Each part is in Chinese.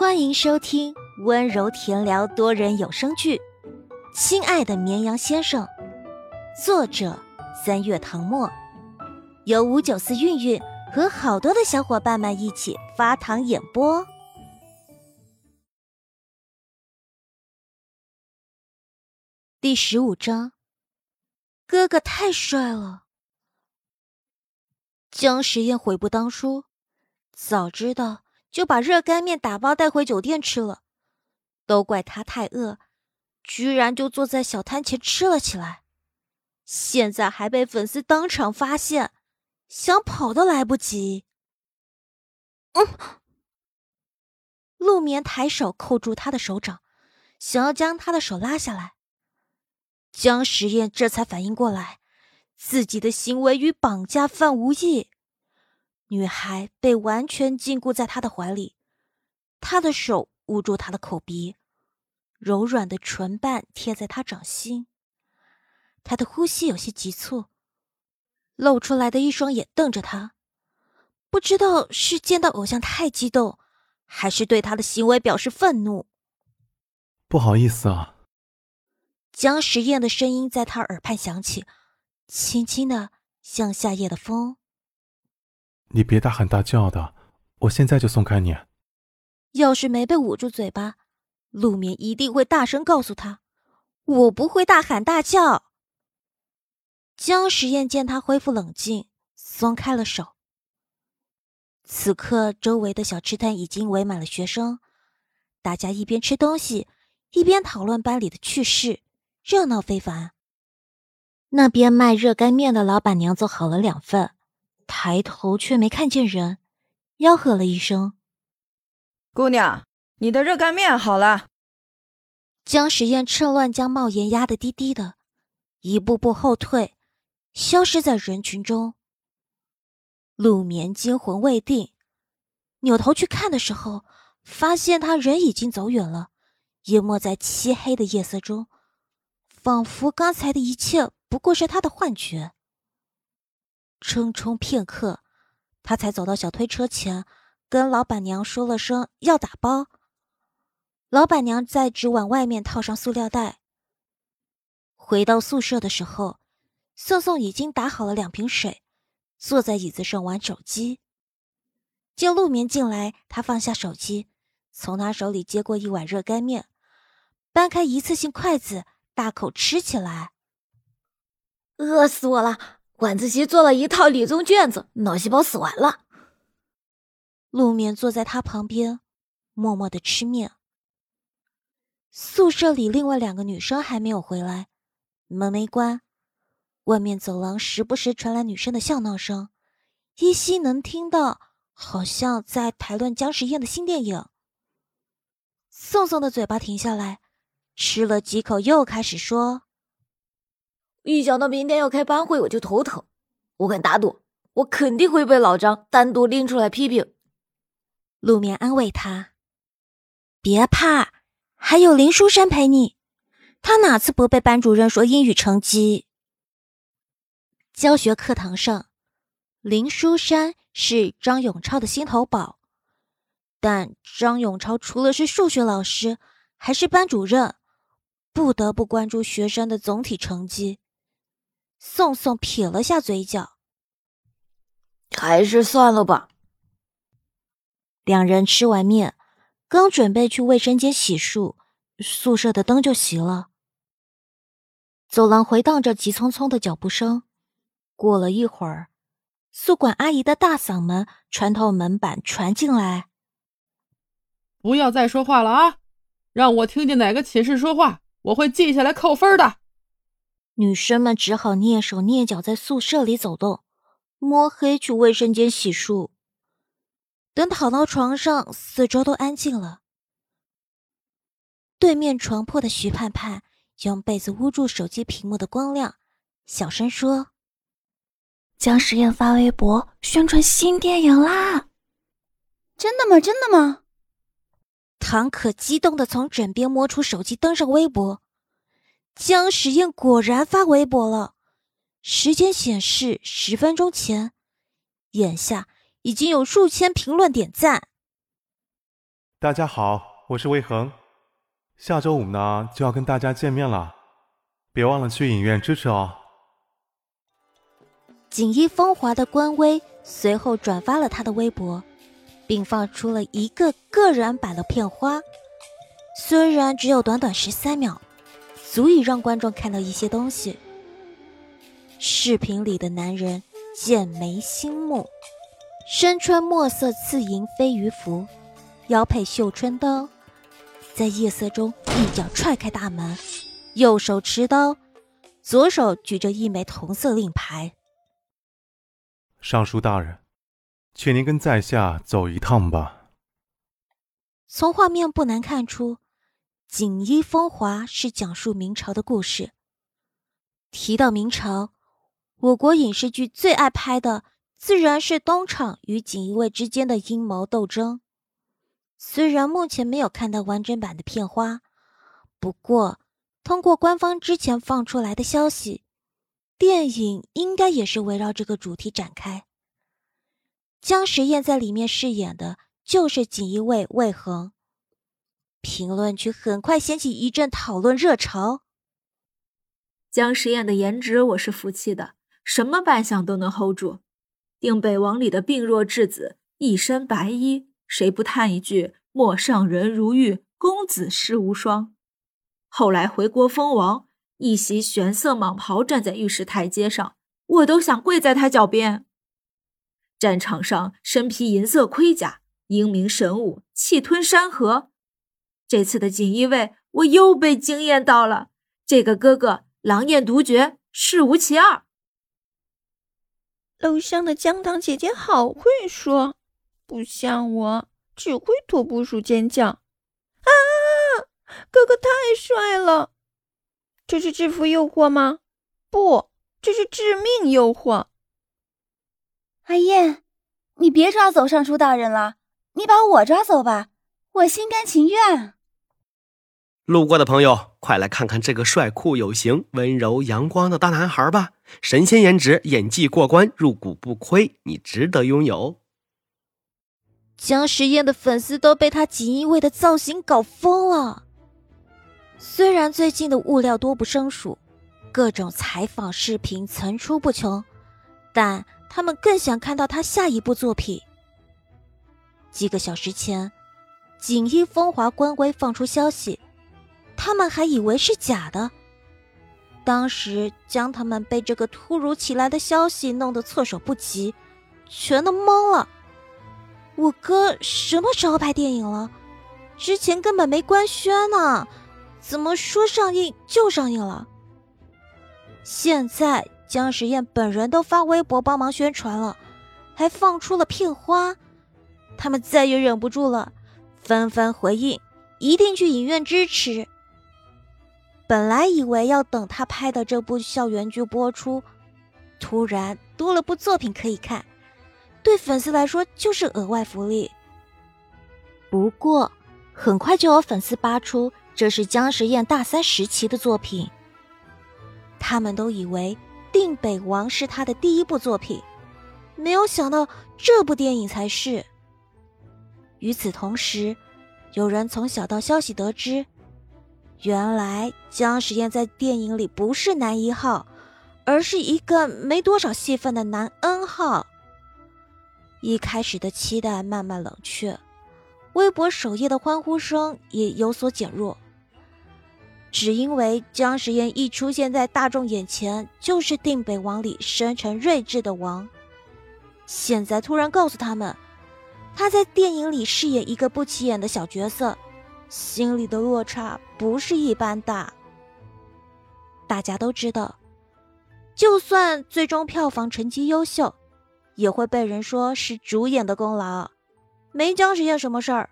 欢迎收听温柔甜聊多人有声剧《亲爱的绵羊先生》，作者三月唐末，由五九四韵韵和好多的小伙伴们一起发糖演播。第十五章，哥哥太帅了。江时宴悔不当初，早知道。就把热干面打包带回酒店吃了，都怪他太饿，居然就坐在小摊前吃了起来。现在还被粉丝当场发现，想跑都来不及。嗯，陆眠抬手扣住他的手掌，想要将他的手拉下来。江实验这才反应过来，自己的行为与绑架犯无异。女孩被完全禁锢在他的怀里，他的手捂住她的口鼻，柔软的唇瓣贴在她掌心。他的呼吸有些急促，露出来的一双眼瞪着他，不知道是见到偶像太激动，还是对他的行为表示愤怒。不好意思啊，江时宴的声音在他耳畔响起，轻轻的像夏夜的风。你别大喊大叫的，我现在就松开你。要是没被捂住嘴巴，陆眠一定会大声告诉他：“我不会大喊大叫。”江时宴见他恢复冷静，松开了手。此刻，周围的小吃摊已经围满了学生，大家一边吃东西，一边讨论班里的趣事，热闹非凡。那边卖热干面的老板娘做好了两份。抬头却没看见人，吆喝了一声：“姑娘，你的热干面好了。”江时宴趁乱将帽檐压得低低的，一步步后退，消失在人群中。陆眠惊魂未定，扭头去看的时候，发现他人已经走远了，淹没在漆黑的夜色中，仿佛刚才的一切不过是他的幻觉。匆匆片刻，他才走到小推车前，跟老板娘说了声要打包。老板娘在纸碗外面套上塑料袋。回到宿舍的时候，宋宋已经打好了两瓶水，坐在椅子上玩手机。见陆眠进来，他放下手机，从他手里接过一碗热干面，搬开一次性筷子，大口吃起来。饿死我了！晚自习做了一套理综卷子，脑细胞死完了。陆眠坐在他旁边，默默的吃面。宿舍里另外两个女生还没有回来，门没关，外面走廊时不时传来女生的笑闹声，依稀能听到，好像在谈论姜时宴的新电影。宋宋的嘴巴停下来，吃了几口，又开始说。一想到明天要开班会，我就头疼。我敢打赌，我肯定会被老张单独拎出来批评。陆眠安慰他：“别怕，还有林书山陪你。他哪次不被班主任说英语成绩？”教学课堂上，林书山是张永超的心头宝，但张永超除了是数学老师，还是班主任，不得不关注学生的总体成绩。宋宋撇了下嘴角，还是算了吧。两人吃完面，刚准备去卫生间洗漱，宿舍的灯就熄了。走廊回荡着急匆匆的脚步声。过了一会儿，宿管阿姨的大嗓门穿透门板传进来：“不要再说话了啊！让我听见哪个寝室说话，我会记下来扣分的。”女生们只好蹑手蹑脚在宿舍里走动，摸黑去卫生间洗漱。等躺到床上，四周都安静了。对面床铺的徐盼盼用被子捂住手机屏幕的光亮，小声说：“江实验发微博宣传新电影啦！”“真的吗？真的吗？”唐可激动的从枕边摸出手机，登上微博。江时宴果然发微博了，时间显示十分钟前，眼下已经有数千评论点赞。大家好，我是魏恒。下周五呢就要跟大家见面了，别忘了去影院支持哦。锦衣风华的官微随后转发了他的微博，并放出了一个个人版的片花。虽然只有短短十三秒，足以让观众看到一些东西。视频里的男人剑眉星目，身穿墨色刺银飞鱼服，腰佩绣春刀，在夜色中一脚踹开大门，右手持刀，左手举着一枚铜色令牌。尚书大人，请您跟在下走一趟吧。从画面不难看出，《锦衣风华》是讲述明朝的故事。提到明朝，我国影视剧最爱拍的自然是东厂与锦衣卫之间的阴谋斗争。虽然目前没有看到完整版的片花，不过通过官方之前放出来的消息。电影应该也是围绕这个主题展开。姜时燕在里面饰演的就是锦衣卫魏恒。评论区很快掀起一阵讨论热潮。姜时燕的颜值我是服气的，什么扮相都能 hold 住。定北王里的病弱质子，一身白衣，谁不叹一句“陌上人如玉，公子世无双”？后来回国封王。一袭玄色蟒袍站在御史台阶上，我都想跪在他脚边。战场上身披银色盔甲，英明神武，气吞山河。这次的锦衣卫，我又被惊艳到了。这个哥哥狼艳独绝，世无其二。楼上的姜糖姐姐好会说，不像我，只会托部署尖叫。啊，哥哥太帅了！这是制服诱惑吗？不，这是致命诱惑。阿燕，你别抓走尚书大人了，你把我抓走吧，我心甘情愿。路过的朋友，快来看看这个帅酷有型、温柔阳光的大男孩吧！神仙颜值，演技过关，入股不亏，你值得拥有。姜时燕的粉丝都被他锦衣卫的造型搞疯了。虽然最近的物料多不胜数，各种采访视频层出不穷，但他们更想看到他下一部作品。几个小时前，锦衣风华官微放出消息，他们还以为是假的。当时将他们被这个突如其来的消息弄得措手不及，全都懵了。我哥什么时候拍电影了？之前根本没官宣呢。怎么说上映就上映了？现在姜时燕本人都发微博帮忙宣传了，还放出了片花，他们再也忍不住了，纷纷回应，一定去影院支持。本来以为要等他拍的这部校园剧播出，突然多了部作品可以看，对粉丝来说就是额外福利。不过很快就有粉丝扒出。这是姜时燕大三时期的作品。他们都以为《定北王》是他的第一部作品，没有想到这部电影才是。与此同时，有人从小道消息得知，原来姜时燕在电影里不是男一号，而是一个没多少戏份的男 N 号。一开始的期待慢慢冷却。微博首页的欢呼声也有所减弱，只因为姜时燕一出现在大众眼前，就是《定北王》里生辰睿智的王。现在突然告诉他们，他在电影里饰演一个不起眼的小角色，心里的落差不是一般大。大家都知道，就算最终票房成绩优秀，也会被人说是主演的功劳。没姜时燕什么事儿，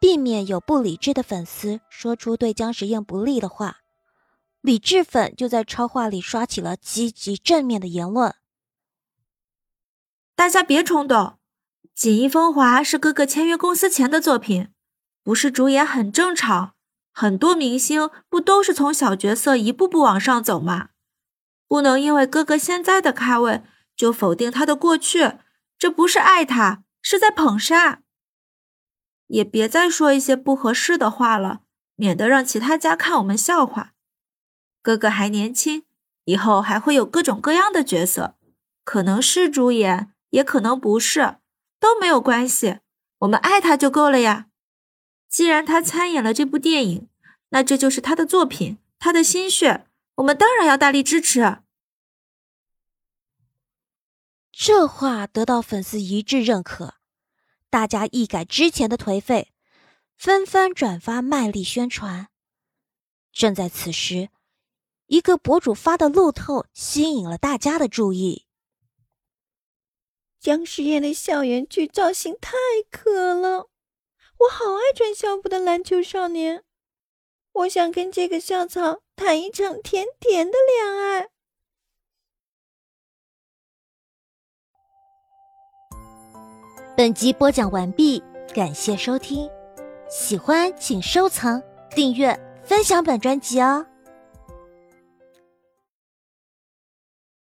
避免有不理智的粉丝说出对姜时燕不利的话，理智粉就在超话里刷起了积极正面的言论。大家别冲动，《锦衣风华》是哥哥签约公司前的作品，不是主演很正常。很多明星不都是从小角色一步步往上走吗？不能因为哥哥现在的咖位就否定他的过去，这不是爱他。是在捧杀。也别再说一些不合适的话了，免得让其他家看我们笑话。哥哥还年轻，以后还会有各种各样的角色，可能是主演，也可能不是，都没有关系。我们爱他就够了呀。既然他参演了这部电影，那这就是他的作品，他的心血，我们当然要大力支持。这话得到粉丝一致认可，大家一改之前的颓废，纷纷转发卖力宣传。正在此时，一个博主发的路透吸引了大家的注意。姜时彦的校园剧造型太可了，我好爱穿校服的篮球少年，我想跟这个校草谈一场甜甜的恋爱。本集播讲完毕，感谢收听，喜欢请收藏、订阅、分享本专辑哦。